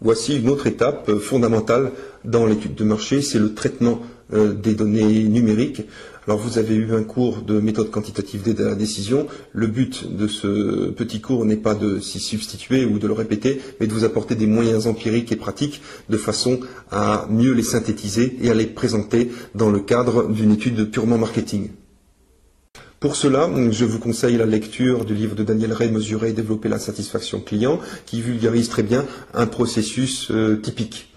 Voici une autre étape euh, fondamentale dans l'étude de marché, c'est le traitement euh, des données numériques. Alors vous avez eu un cours de méthode quantitative de la décision. Le but de ce petit cours n'est pas de s'y substituer ou de le répéter, mais de vous apporter des moyens empiriques et pratiques de façon à mieux les synthétiser et à les présenter dans le cadre d'une étude purement marketing. Pour cela, je vous conseille la lecture du livre de Daniel Ray, Mesurer et développer la satisfaction client, qui vulgarise très bien un processus euh, typique.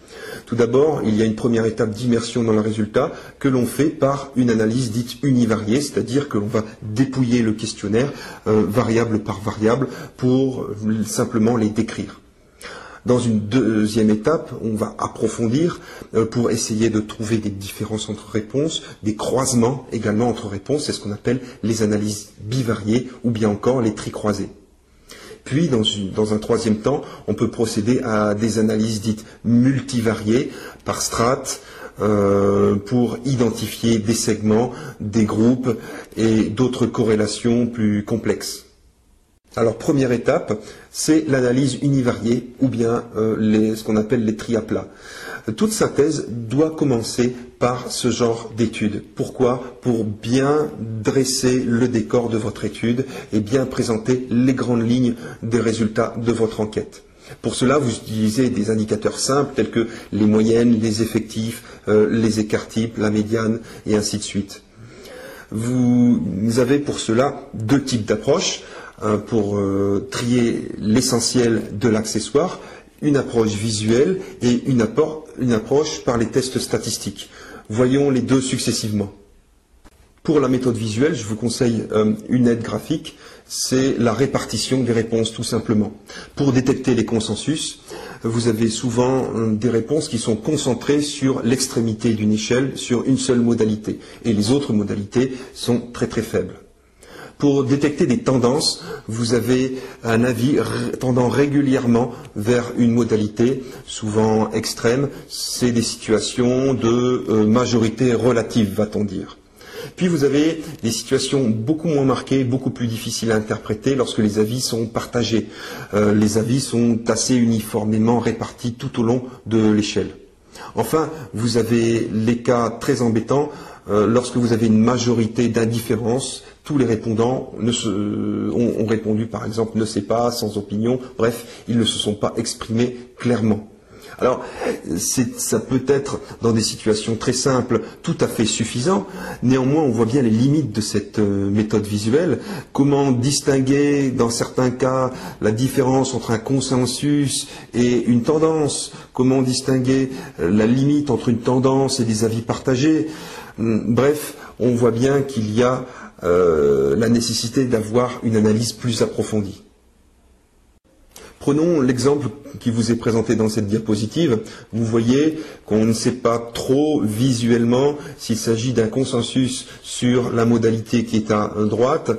Tout d'abord, il y a une première étape d'immersion dans le résultat que l'on fait par une analyse dite univariée, c'est-à-dire que l'on va dépouiller le questionnaire euh, variable par variable pour euh, simplement les décrire. Dans une deuxième étape, on va approfondir euh, pour essayer de trouver des différences entre réponses, des croisements également entre réponses, c'est ce qu'on appelle les analyses bivariées ou bien encore les tricroisées. Puis, dans, un troisième temps, on peut procéder à des analyses dites multivariées par strates euh, pour identifier des segments, des groupes et d'autres corrélations plus complexes. Alors, première étape, c'est l'analyse univariée ou bien euh, ce qu'on appelle les triaplats. Toute synthèse doit commencer par ce genre d'étude. Pourquoi? Pour bien dresser le décor de votre étude et bien présenter les grandes lignes des résultats de votre enquête. Pour cela, vous utilisez des indicateurs simples tels que les moyennes, les effectifs, euh, les écarts types, la médiane et ainsi de suite. Vous avez pour cela deux types d'approches. Euh, pour euh, trier l'essentiel de l'accessoire, une approche visuelle et une, approche par les tests statistiques. Voyons les deux successivement. Pour la méthode visuelle, je vous conseille euh, une aide graphique, c'est la répartition des réponses tout simplement. Pour détecter les consensus, vous avez souvent des réponses qui sont concentrées sur l'extrémité d'une échelle, sur une seule modalité, et les autres modalités sont très très faibles. Pour détecter des tendances, vous avez un avis tendant régulièrement vers une modalité, souvent extrême. C'est des situations de euh, majorité relative, va-t-on dire. Puis vous avez des situations beaucoup moins marquées, beaucoup plus difficiles à interpréter lorsque les avis sont partagés. Euh, les avis sont assez uniformément répartis tout au long de l'échelle. Enfin, vous avez les cas très embêtants euh, lorsque vous avez une majorité d'indifférence tous les répondants ont, répondu, par exemple, ne sait pas, sans opinion. Bref, ils ne se sont pas exprimés clairement. Alors, ça peut être dans des situations très simples tout à fait suffisant. Néanmoins, on voit bien les limites de cette euh, méthode visuelle. Comment distinguer, dans certains cas, la différence entre un consensus et une tendance? Comment distinguer euh, la limite entre une tendance et des avis partagés? Hum, Bref, on voit bien qu'il y a la nécessité d'avoir une analyse plus approfondie. Prenons l'exemple qui vous est présenté dans cette diapositive. Vous voyez qu'on ne sait pas trop visuellement s'il s'agit d'un consensus sur la modalité qui est à droite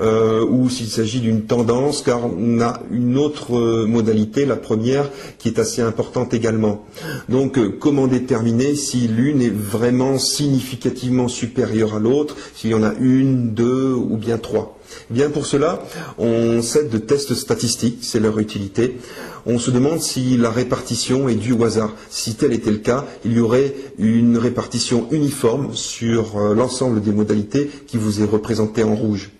euh, ou s'il s'agit d'une tendance, car on a une autre modalité, la première, qui est assez importante également. Donc, euh, comment déterminer si l'une est vraiment significativement supérieure à l'autre, s'il y en a une, deux ou bien trois? Bien pour cela, on cède de tests statistiques, c'est leur utilité. On se demande si la répartition est due au hasard. Si tel était le cas, il y aurait une répartition uniforme sur euh, l'ensemble des modalités qui vous est représentée en rouge.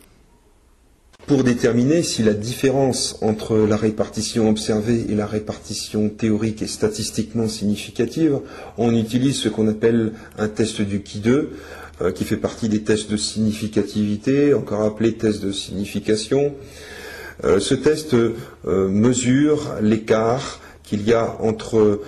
Pour déterminer si la différence entre la répartition observée et la répartition théorique est statistiquement significative, on utilise ce qu'on appelle un test du Qui2. Euh, qui fait partie des tests de significativité, encore appelé test de signification. Euh, ce test euh, mesure l'écart qu'il y a entre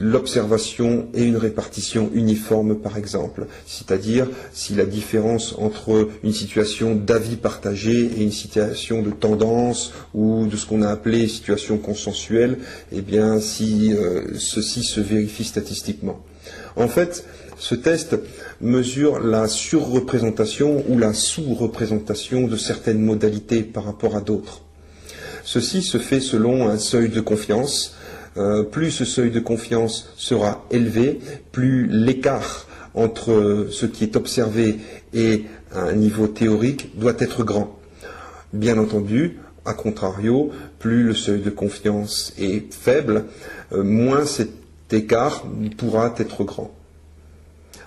l'observation et une répartition uniforme, par exemple. C'est-à-dire si la différence entre une situation d'avis partagé et une situation de tendance ou de ce qu'on a appelé situation consensuelle, eh bien, si ceci se vérifie statistiquement. En fait, ce test mesure la surreprésentation ou la sous-représentation de certaines modalités par rapport à d'autres. Ceci se fait selon un seuil de confiance. Euh, plus ce seuil de confiance sera élevé, plus l'écart entre ce qui est observé et un niveau théorique doit être grand. Bien entendu, A contrario, plus le seuil de confiance est faible, euh, moins cet écart pourra être grand.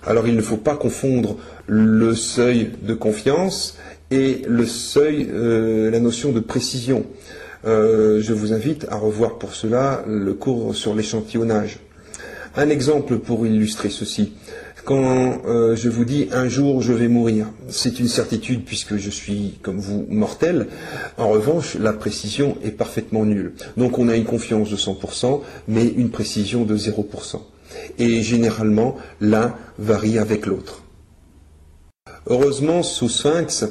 Alors il ne faut pas confondre le seuil de confiance et le seuil, euh, la notion de précision. Euh, je vous invite à revoir pour cela le cours sur l'échantillonnage. Un exemple pour illustrer ceci. Quand euh, je vous dis un jour je vais mourir, c'est une certitude puisque je suis comme vous mortel. En revanche, la précision est parfaitement nulle. Donc on a une confiance de 100%, mais une précision de 0%. Et généralement, l'un varie avec l'autre. Heureusement, sous Sphinx,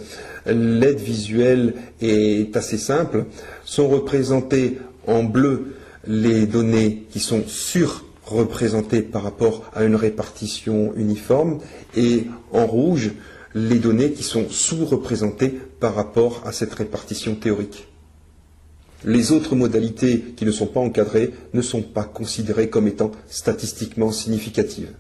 l'aide visuelle est assez simple. Sont représentées en bleu les données qui sont surreprésentées par rapport à une répartition uniforme et en rouge les données qui sont sous-représentées par rapport à cette répartition théorique. Les autres modalités qui ne sont pas encadrées ne sont pas considérées comme étant statistiquement significatives.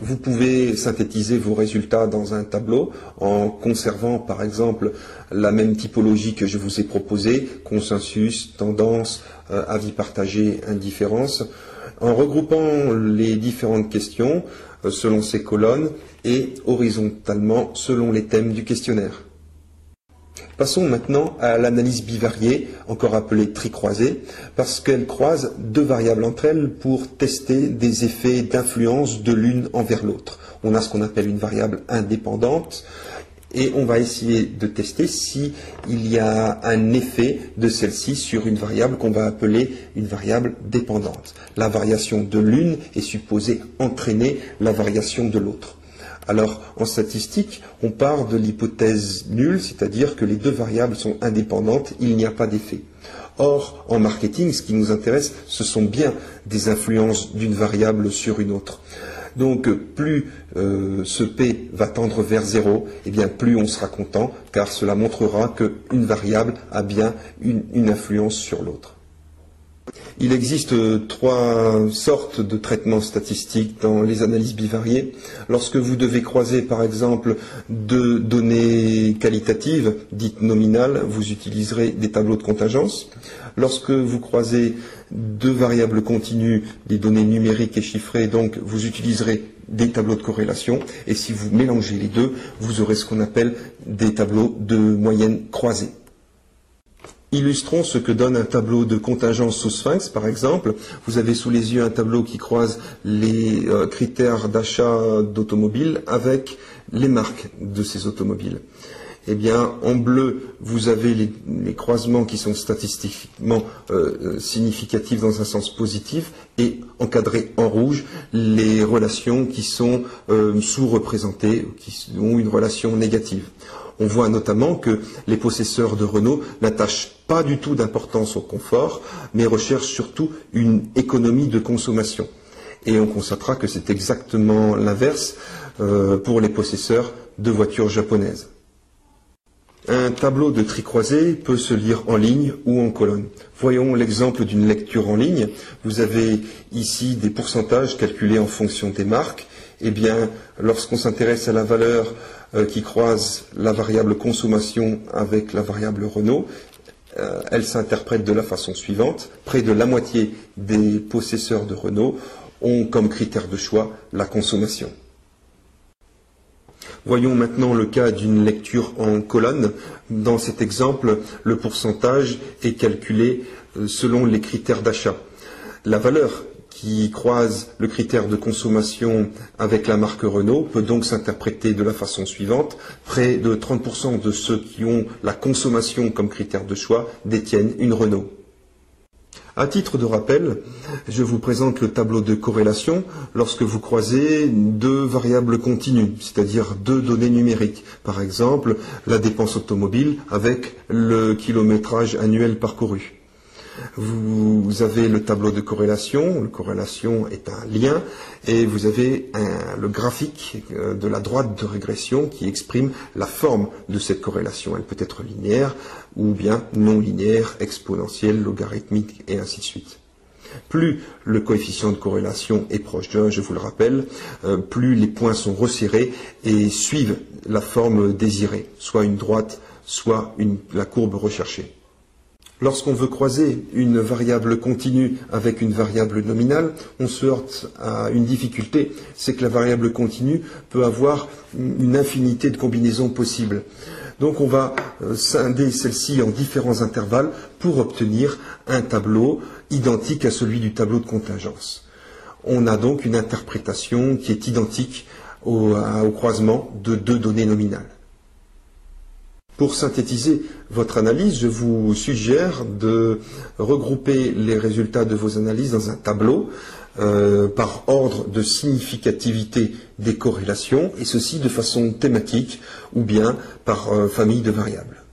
Vous pouvez synthétiser vos résultats dans un tableau en conservant par exemple la même typologie que je vous ai proposée, consensus, tendance, euh, avis partagé, indifférence, en regroupant les différentes questions euh, selon ces colonnes et horizontalement selon les thèmes du questionnaire. Passons maintenant à l'analyse bivariée, encore appelée tricroisée, parce qu'elle croise deux variables entre elles pour tester des effets d'influence de l'une envers l'autre. On a ce qu'on appelle une variable indépendante, et on va essayer de tester s'il y a un effet de celle-ci sur une variable qu'on va appeler une variable dépendante. La variation de l'une est supposée entraîner la variation de l'autre. Alors, en statistique, on part de l'hypothèse nulle, c'est-à-dire que les deux variables sont indépendantes, il n'y a pas d'effet. Or, en marketing, ce qui nous intéresse, ce sont bien des influences d'une variable sur une autre. Donc, plus euh, ce P va tendre vers zéro, eh plus on sera content, car cela montrera qu'une variable a bien une influence sur l'autre. Il existe euh, trois sortes de traitements statistiques dans les analyses bivariées. Lorsque vous devez croiser, par exemple, deux données qualitatives, dites nominales, vous utiliserez des tableaux de contingence. Lorsque vous croisez deux variables continues, des données numériques et chiffrées, donc vous utiliserez des tableaux de corrélation. Et si vous mélangez les deux, vous aurez ce qu'on appelle des tableaux de moyenne croisée. Illustrons ce que donne un tableau de contingence sous Sphinx, par exemple. Vous avez sous les yeux un tableau qui croise les euh, critères d'achat d'automobiles avec les marques de ces automobiles. Eh bien, en bleu, vous avez les, croisements qui sont statistiquement euh, euh, significatifs dans un sens positif, et encadrés en rouge, les relations qui sont sous-représentées, qui ont une relation négative. On voit notamment que les possesseurs de Renault n'attachent pas du tout d'importance au confort, mais recherchent surtout une économie de consommation. Et on constatera que c'est exactement l'inverse euh, pour les possesseurs de voitures japonaises. Un tableau de tricroisé peut se lire en ligne ou en colonne. Voyons l'exemple d'une lecture en ligne. Vous avez ici des pourcentages calculés en fonction des marques. Eh bien, lorsqu'on s'intéresse à la valeur euh, qui croise la variable consommation avec la variable Renault, euh, elle s'interprète de la façon suivante. Près de la moitié des possesseurs de Renault ont comme critère de choix la consommation. Voyons maintenant le cas d'une lecture en colonne. Dans cet exemple, le pourcentage est calculé euh, selon les critères d'achat. La valeur qui croise le critère de consommation avec la marque Renault peut donc s'interpréter de la façon suivante. Près de 30% de ceux qui ont la consommation comme critère de choix détiennent une Renault. À titre de rappel, je vous présente le tableau de corrélation lorsque vous croisez deux variables continues, c'est-à-dire deux données numériques. Par exemple, la dépense automobile avec le kilométrage annuel parcouru. Vous avez le tableau de corrélation. La corrélation est un lien et vous avez le graphique euh, de la droite de régression qui exprime la forme de cette corrélation. Elle peut être linéaire ou bien non linéaire, exponentielle, logarithmique et ainsi de suite. Plus le coefficient de corrélation est proche d'un, je vous le rappelle, euh, plus les points sont resserrés et suivent la forme désirée, soit une droite soit la courbe recherchée. Lorsqu'on veut croiser une variable continue avec une variable nominale, on se heurte à une difficulté, c'est que la variable continue peut avoir une infinité de combinaisons possibles. Donc on va euh, scinder celle-ci en différents intervalles pour obtenir un tableau identique à celui du tableau de contingence. On a donc une interprétation qui est identique au, au croisement de deux données nominales. Pour synthétiser votre analyse, je vous suggère de regrouper les résultats de vos analyses dans un tableau euh, par ordre de significativité des corrélations, et ceci de façon thématique ou bien par euh, famille de variables.